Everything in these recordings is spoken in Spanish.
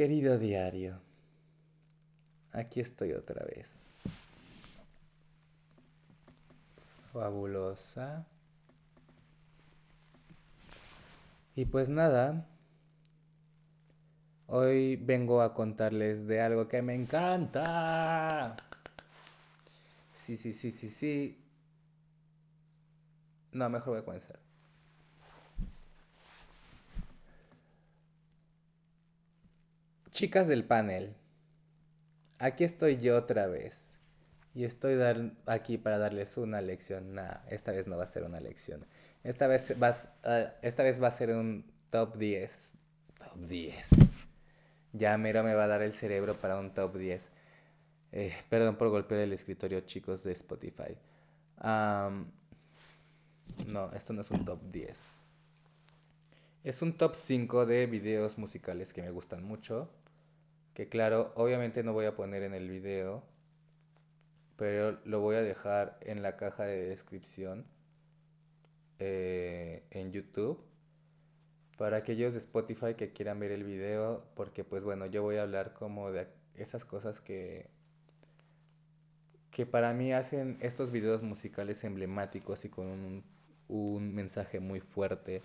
Querido diario, aquí estoy otra vez. Fabulosa. Y pues nada, hoy vengo a contarles de algo que me encanta. Sí, sí, sí, sí, sí. No, mejor voy a comenzar. Chicas del panel, aquí estoy yo otra vez. Y estoy aquí para darles una lección. Nah, esta vez no va a ser una lección. Esta vez, uh, esta vez va a ser un top 10. Top 10. Ya mero me va a dar el cerebro para un top 10. Eh, perdón por golpear el escritorio, chicos de Spotify. No, esto no es un top 10. Es un top 5 de videos musicales que me gustan mucho. Que claro, obviamente no voy a poner en el video. Pero lo voy a dejar en la caja de descripción. Eh, en YouTube. Para aquellos de Spotify que quieran ver el video. Porque pues bueno, yo voy a hablar como de esas cosas que que para mí hacen estos videos musicales emblemáticos y con un, un mensaje muy fuerte,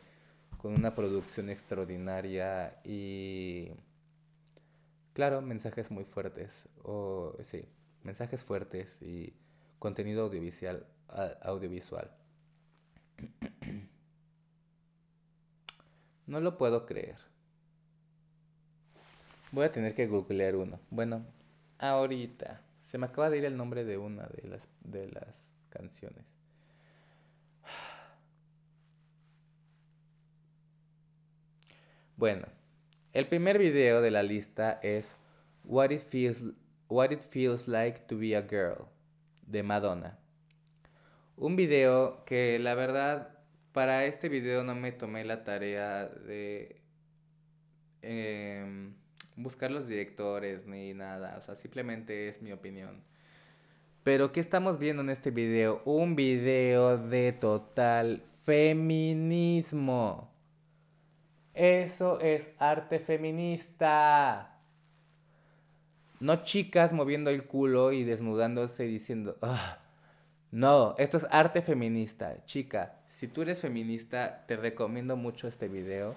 con una producción extraordinaria y, claro, mensajes muy fuertes, o sí, mensajes fuertes y contenido audiovisual. audiovisual. No lo puedo creer. Voy a tener que googlear uno. Bueno, ahorita. Se me acaba de ir el nombre de una de las, de las canciones. Bueno, el primer video de la lista es What It Feels, What It Feels Like to Be a Girl de Madonna. Un video que la verdad para este video no me tomé la tarea de eh, buscar los directores ni nada, o sea, simplemente es mi opinión. Pero ¿qué estamos viendo en este video? Un video de total feminismo. Eso es arte feminista. No chicas moviendo el culo y desnudándose y diciendo, ah, no, esto es arte feminista. Chica, si tú eres feminista, te recomiendo mucho este video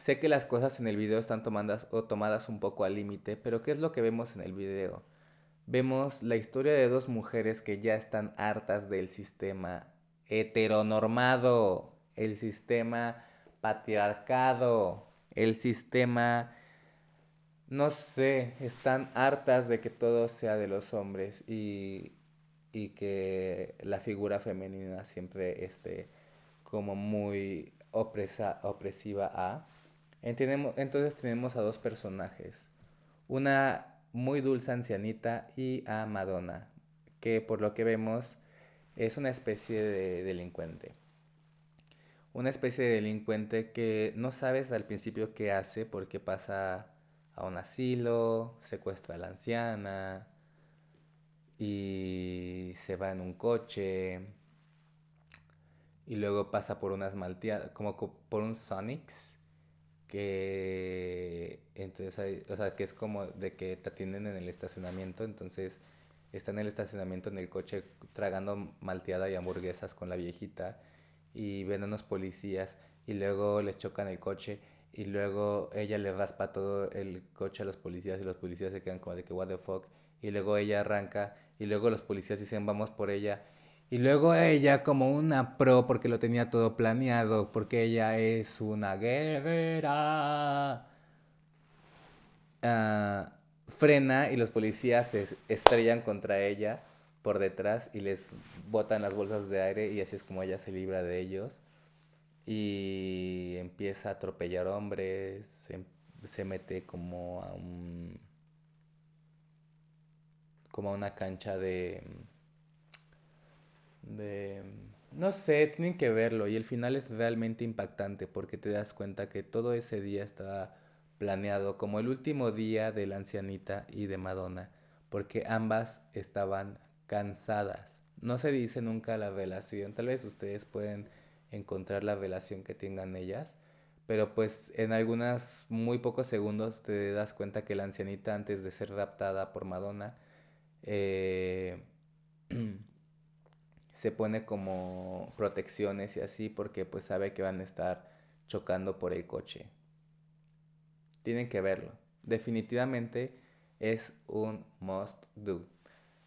Sé que las cosas en el video están tomadas o tomadas un poco al límite, pero ¿qué es lo que vemos en el video? Vemos la historia de dos mujeres que ya están hartas del sistema heteronormado, el sistema patriarcado, el sistema, no sé, están hartas de que todo sea de los hombres y, y que la figura femenina siempre esté como muy opresa, opresiva a. Entonces tenemos a dos personajes, una muy dulce ancianita y a Madonna, que por lo que vemos es una especie de delincuente. Una especie de delincuente que no sabes al principio qué hace porque pasa a un asilo, secuestra a la anciana y se va en un coche y luego pasa por unas malteadas, como por un Sonics que entonces o sea, que es como de que te atienden en el estacionamiento, entonces está en el estacionamiento en el coche tragando malteada y hamburguesas con la viejita y ven a unos policías y luego les chocan el coche y luego ella le raspa todo el coche a los policías y los policías se quedan como de que what the fuck y luego ella arranca y luego los policías dicen vamos por ella y luego ella como una pro porque lo tenía todo planeado, porque ella es una guerrera. Ah, frena y los policías se estrellan contra ella por detrás y les botan las bolsas de aire y así es como ella se libra de ellos. Y empieza a atropellar hombres, se, se mete como a un... como a una cancha de de... No sé, tienen que verlo y el final es realmente impactante porque te das cuenta que todo ese día estaba planeado como el último día de la ancianita y de Madonna, porque ambas estaban cansadas. No se dice nunca la relación, tal vez ustedes pueden encontrar la relación que tengan ellas, pero pues en algunos muy pocos segundos te das cuenta que la ancianita antes de ser raptada por Madonna eh, se pone como protecciones y así porque pues sabe que van a estar chocando por el coche. Tienen que verlo. Definitivamente es un must do.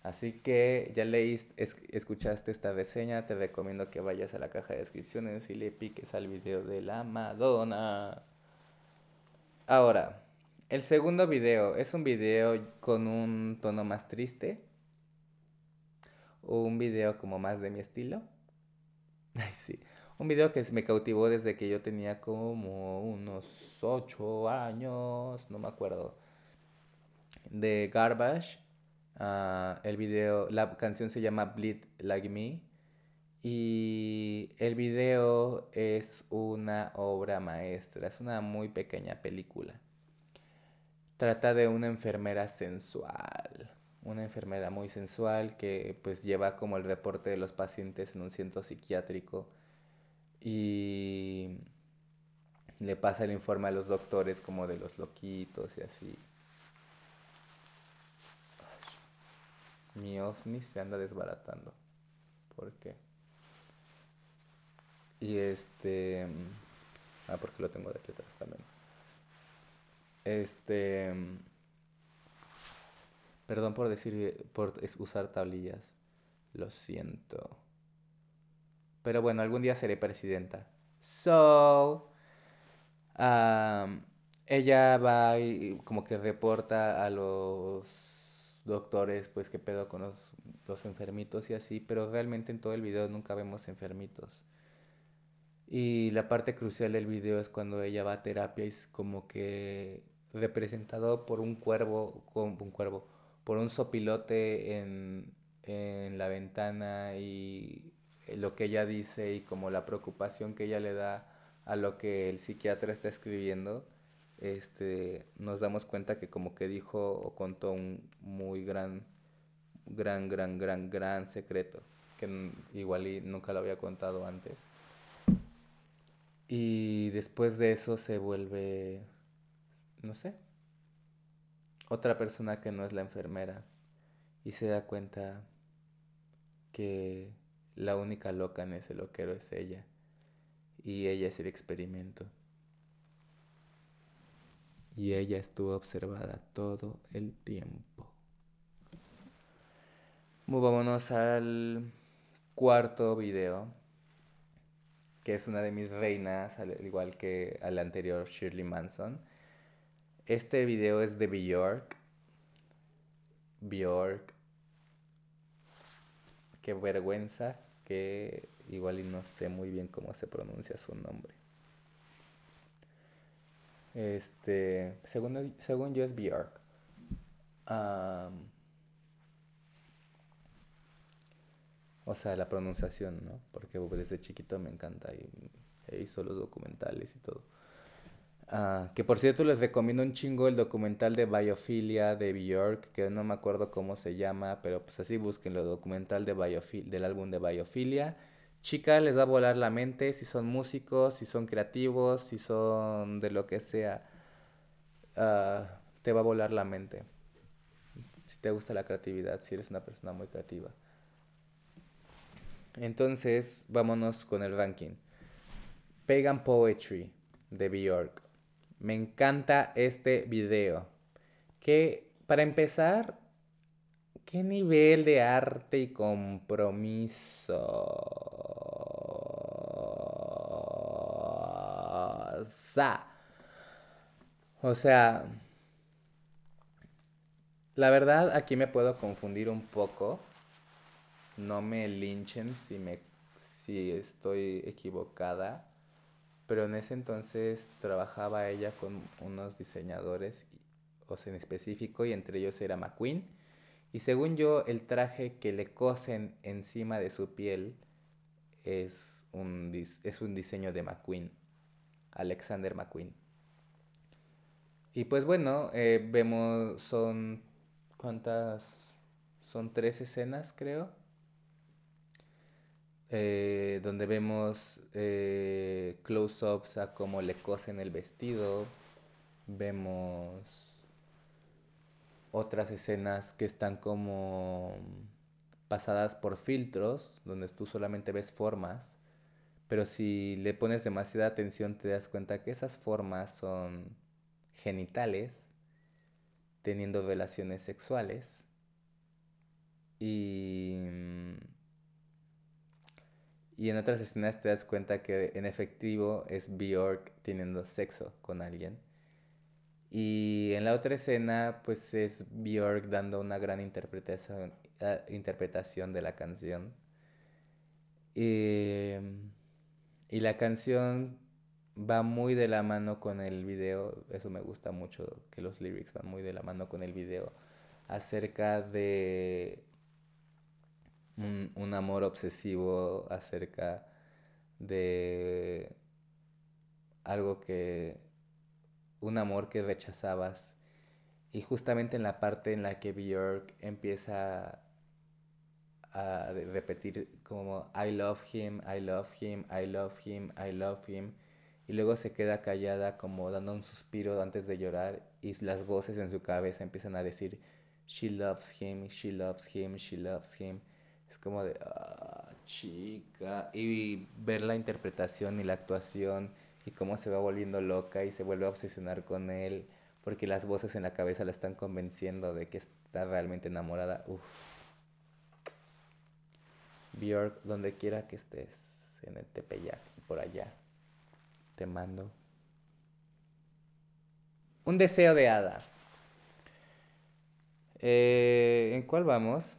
Así que ya leíste, escuchaste esta reseña, te recomiendo que vayas a la caja de descripciones y le piques al video de la Madonna. Ahora, el segundo video es un video con un tono más triste. Un video como más de mi estilo. Ay, sí. Un video que me cautivó desde que yo tenía como unos 8 años, no me acuerdo. De Garbage Ah, el video, la canción se llama Bleed Like Me. Y el video es una obra maestra, es una muy pequeña película. Trata de una enfermera sensual, una enfermera muy sensual que pues lleva como el reporte de los pacientes en un centro psiquiátrico y le pasa el informe a los doctores como de los loquitos y así. Mi ovni se anda desbaratando. ¿Por qué? Y este... Ah, porque lo tengo de aquí atrás también. Este... Perdón por decir, por usar tablillas. Lo siento. Pero bueno, algún día seré presidenta. So... ella va y como que reporta a los doctores, pues qué pedo con los, los enfermitos y así, pero realmente en todo el video nunca vemos enfermitos. Y la parte crucial del video es cuando ella va a terapia y es como que representado por un cuervo, con un cuervo, por un sopilote en, en la ventana y lo que ella dice y como la preocupación que ella le da a lo que el psiquiatra está escribiendo este, nos damos cuenta que como que dijo o contó un muy gran, gran, gran, gran, gran secreto, que igual y nunca lo había contado antes. Y después de eso se vuelve, no sé, otra persona que no es la enfermera y se da cuenta que la única loca en ese loquero es ella y ella es el experimento y ella estuvo observada todo el tiempo. Movámonos al cuarto video, que es una de mis reinas, al igual que al anterior Shirley Manson. Este video es de Bjork. Bjork. Qué vergüenza que igual y no sé muy bien cómo se pronuncia su nombre. Este, según, según yo es Bjork. o sea, la pronunciación, ¿no? Porque desde chiquito me encanta y he visto los documentales y todo. Ah, que por cierto les recomiendo un chingo el documental de Biofilia de Bjork, que no me acuerdo cómo se llama, pero pues así busquen el documental de Biofil del álbum de Biofilia chica les va a volar la mente si son músicos, si son creativos, si son de lo que sea. Ah, te va a volar la mente. Si te gusta la creatividad, si eres una persona muy creativa. Entonces, vámonos con el ranking. Pagan Poetry de Bjork. Me encanta este video. Que para empezar, ¿qué nivel de arte y compromiso? O sea, la verdad aquí me puedo confundir un poco. No me linchen si me si estoy equivocada, pero en ese entonces trabajaba ella con unos diseñadores, o sea, en específico, y entre ellos era McQueen. Y según yo, el traje que le cosen encima de su piel es un, es un diseño de McQueen. Alexander McQueen. Y pues bueno, eh, vemos, son, ¿cuántas? Son tres escenas, creo. eh, donde vemos eh, close-ups a cómo le cosen el vestido, vemos otras escenas que están como pasadas por filtros, donde tú solamente ves formas, pero si le pones demasiada atención te das cuenta que esas formas son genitales, teniendo relaciones sexuales. Y, y en otras escenas te das cuenta que en efectivo es Bjork teniendo sexo con alguien. Y en la otra escena, pues es Björk dando una gran interpretación, ah, interpretación de la canción. Y, y, la canción va muy de la mano con el video, eso me gusta mucho, que los lyrics van muy de la mano con el video, acerca de un, un amor obsesivo, acerca de algo que un amor que rechazabas. Y justamente en la parte en la que Björk empieza a repetir como I love him, I love him, I love him, I love him. Y luego se queda callada como dando un suspiro antes de llorar y las voces en su cabeza empiezan a decir She loves him, she loves him, she loves him. Es como de, ah, chica. Y ver la interpretación y la actuación y cómo se va volviendo loca y se vuelve a obsesionar con él porque las voces en la cabeza la están convenciendo de que está realmente enamorada. Uf. Björk, donde quiera que estés, en el Tepeyac, por allá, te mando un deseo de hada. Eh, ¿En cuál vamos?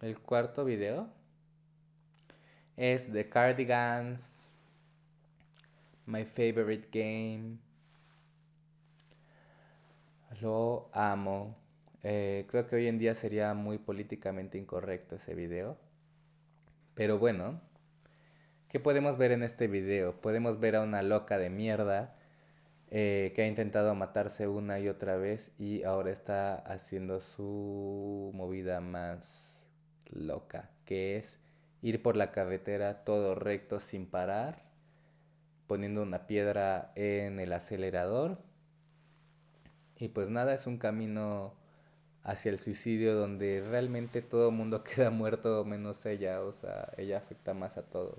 El cuarto video es The Cardigans My favorite game. Lo amo. Eh, creo que hoy en día sería muy políticamente incorrecto ese video. Pero bueno, ¿qué podemos ver en este video? Podemos ver a una loca de mierda eh, que ha intentado matarse una y otra vez y ahora está haciendo su movida más loca, que es ir por la carretera todo recto sin parar poniendo una piedra en el acelerador. Y pues nada, es un camino hacia el suicidio donde realmente todo el mundo queda muerto menos ella, o sea, ella afecta más a todos.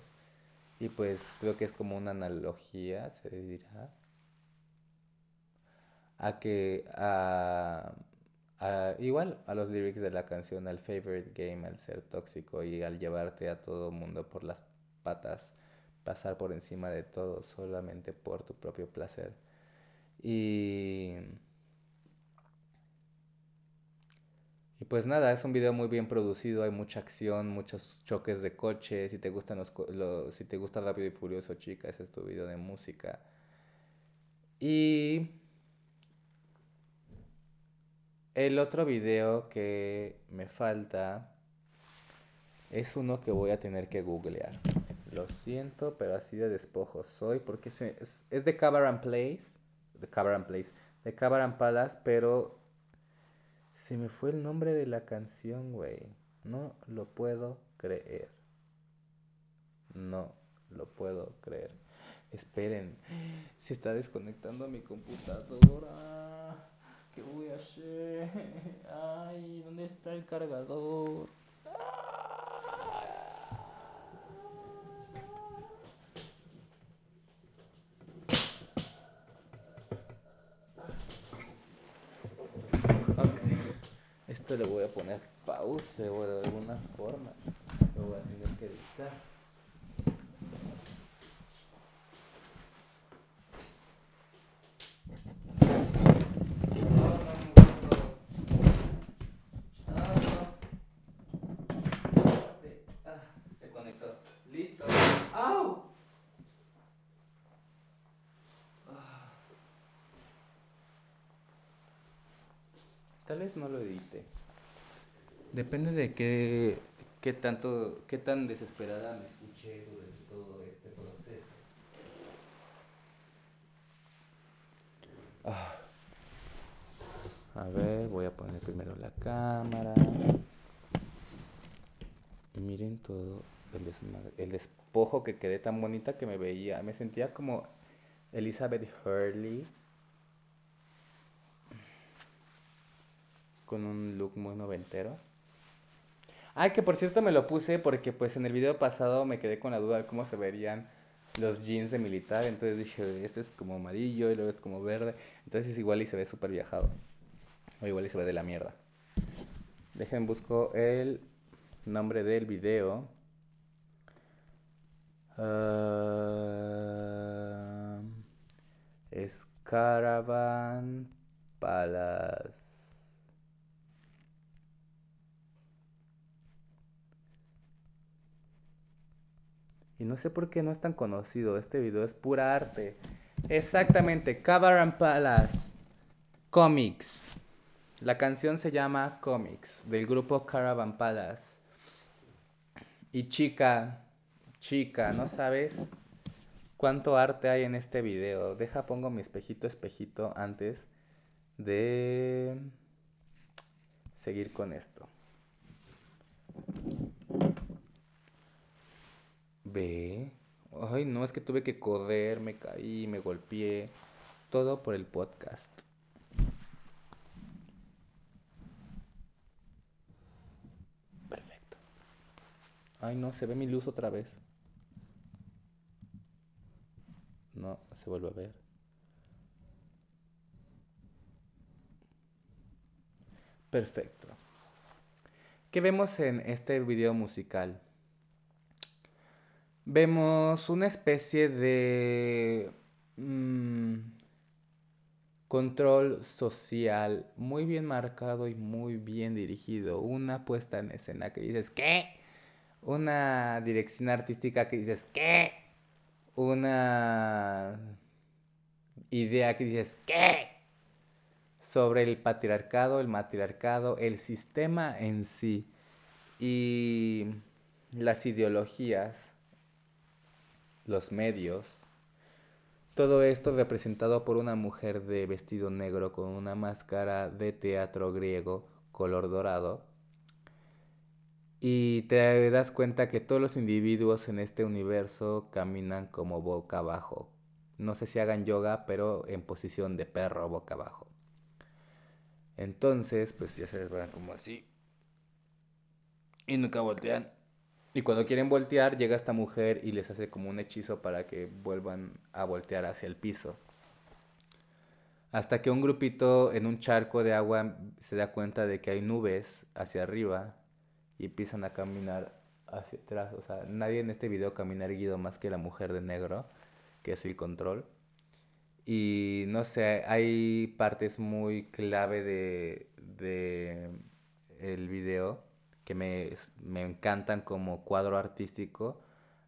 Y pues creo que es como una analogía, se dirá, a que a, igual a los lyrics de la canción, al favorite game, al ser tóxico y al llevarte a todo el mundo por las patas pasar por encima de todo solamente por tu propio placer. Y... Y pues nada, es un video muy bien producido, hay mucha acción, muchos choques de coches, si te gustan los, si te gusta Rápido y Furioso, chica, ese es tu video de música. Y el otro video que me falta es uno que voy a tener que googlear. Lo siento, pero así de despojo soy porque es, es, de Cabaret Place. De Cabaret Place. De Cabaret Palace, pero se me fue el nombre de la canción, güey. No lo puedo creer. No lo puedo creer. Esperen, se está desconectando mi computadora. ¿Qué voy a hacer? Ay, ¿dónde está el cargador? Le voy a poner pause o de alguna forma lo voy a tener que editar. Tal vez no lo edite. Depende de qué, qué tanto, qué tan desesperada me escuché durante todo este proceso. Ah. A ver, voy a poner primero la cámara. Y miren todo el, despojo que quedé tan bonita que me veía. Me sentía como Elizabeth Hurley. Con un look muy noventero. Ay, que por cierto me lo puse porque pues en el video pasado me quedé con la duda de cómo se verían los jeans de militar. Entonces dije, este es como amarillo y luego es como verde. Entonces es igual y se ve súper viajado. O igual y se ve de la mierda. Dejen busco el nombre del video. Uh, es Caravan Palace. Y no sé por qué no es tan conocido. Este video es pura arte. Exactamente, Caravan Palace Comics. La canción se llama Comics del grupo Caravan Palace. Y chica, chica, ¿no sabes cuánto arte hay en este video? Deja, pongo mi espejito, espejito antes de seguir con esto. Ve. Ay, no, es que tuve que correr, me caí, me golpeé. Todo por el podcast. Ay, no, se ve mi luz otra vez. No, se vuelve a ver. Perfecto. ¿Qué vemos en este video musical? Vemos una especie de mm, control social muy bien marcado y muy bien dirigido. Una puesta en escena que dices, ¿qué? una dirección artística que dices, ¿qué? Una idea que dices, ¿qué? Sobre el patriarcado, el matriarcado, el sistema en sí y las ideologías, los medios. Todo esto representado por una mujer de vestido negro con una máscara de teatro griego color dorado y te das cuenta que todos los individuos en este universo caminan como boca abajo. No sé si hagan yoga, pero en posición de perro boca abajo. Entonces, pues ya se van como así. Y nunca voltean. Y cuando quieren voltear, llega esta mujer y les hace como un hechizo para que vuelvan a voltear hacia el piso. Hasta que un grupito en un charco de agua se da cuenta de que hay nubes hacia arriba y empiezan a caminar hacia atrás. O sea, nadie en este video camina erguido más que la mujer de negro, que es el control. Y no sé, hay partes muy clave de, de el video que me, me, encantan como cuadro artístico.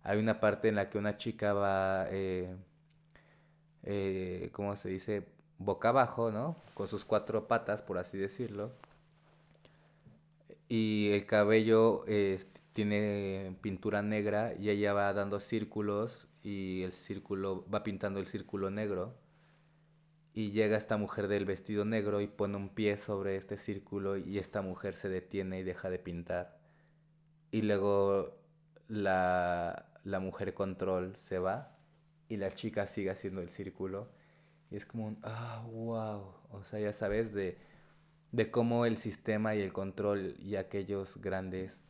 Hay una parte en la que una chica va, eh, eh, ¿cómo se dice? Boca abajo, ¿no? Con sus cuatro patas, por así decirlo y el cabello tiene pintura negra y ella va dando círculos y el círculo va pintando el círculo negro y llega esta mujer del vestido negro y pone un pie sobre este círculo y esta mujer se detiene y deja de pintar. Y luego la, la mujer control se va y la chica sigue haciendo el círculo. Y es como un ah wow o sea ya sabes de de cómo el sistema y el control y aquellos grandes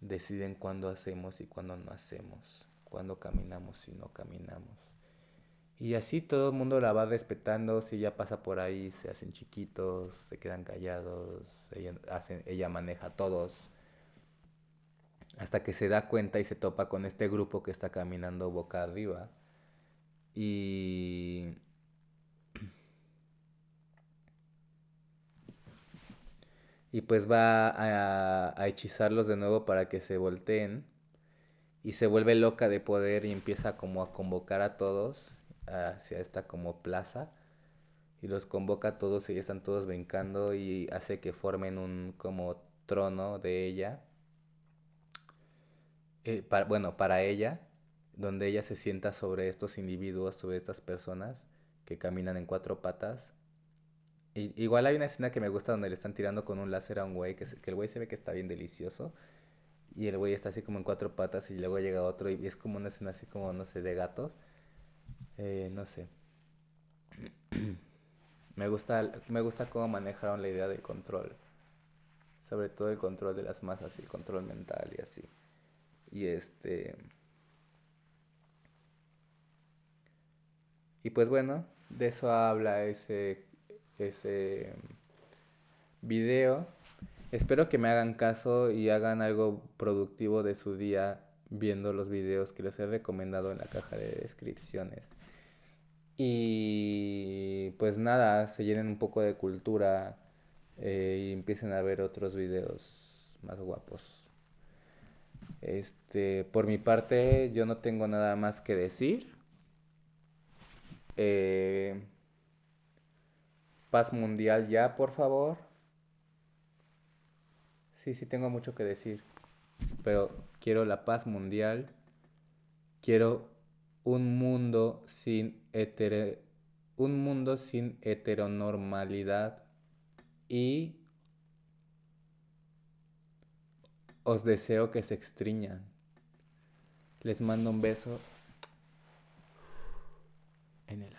deciden cuándo hacemos y cuándo no hacemos, cuándo caminamos y no caminamos. Y así todo el mundo la va respetando, si ella pasa por ahí, se hacen chiquitos, se quedan callados, ella, ella maneja a todos, hasta que se da cuenta y se topa con este grupo que está caminando boca arriba. Y y pues va a, hechizarlos de nuevo para que se volteen. Y se vuelve loca de poder y empieza como a convocar a todos hacia esta como plaza y los convoca a todos y están todos brincando y hace que formen un como trono de ella eh, bueno para ella donde ella se sienta sobre estos individuos sobre estas personas que caminan en cuatro patas igual hay una escena que me gusta donde le están tirando con un láser a un güey, que, que el güey se ve que está bien delicioso. y el güey está así como en cuatro patas y luego llega otro y es como una escena así como, no sé, de gatos. Eh, no sé. me, gusta, me gusta cómo manejaron la idea del control. Sobre todo el control de las masas y el control mental y así. Y este... Y pues bueno, de eso habla ese, ese video. Espero que me hagan caso y hagan algo productivo de su día viendo los videos que les he recomendado en la caja de descripciones. Y pues nada, se llenen un poco de cultura eh, y empiecen a ver otros videos más guapos. Este, por mi parte, yo no tengo nada más que decir. Eh, paz mundial ya, por favor. Sí, sí tengo mucho que decir. Pero quiero la paz mundial. Quiero un mundo sin, un mundo sin heteronormalidad y os deseo que se extriñan. Les mando un beso en el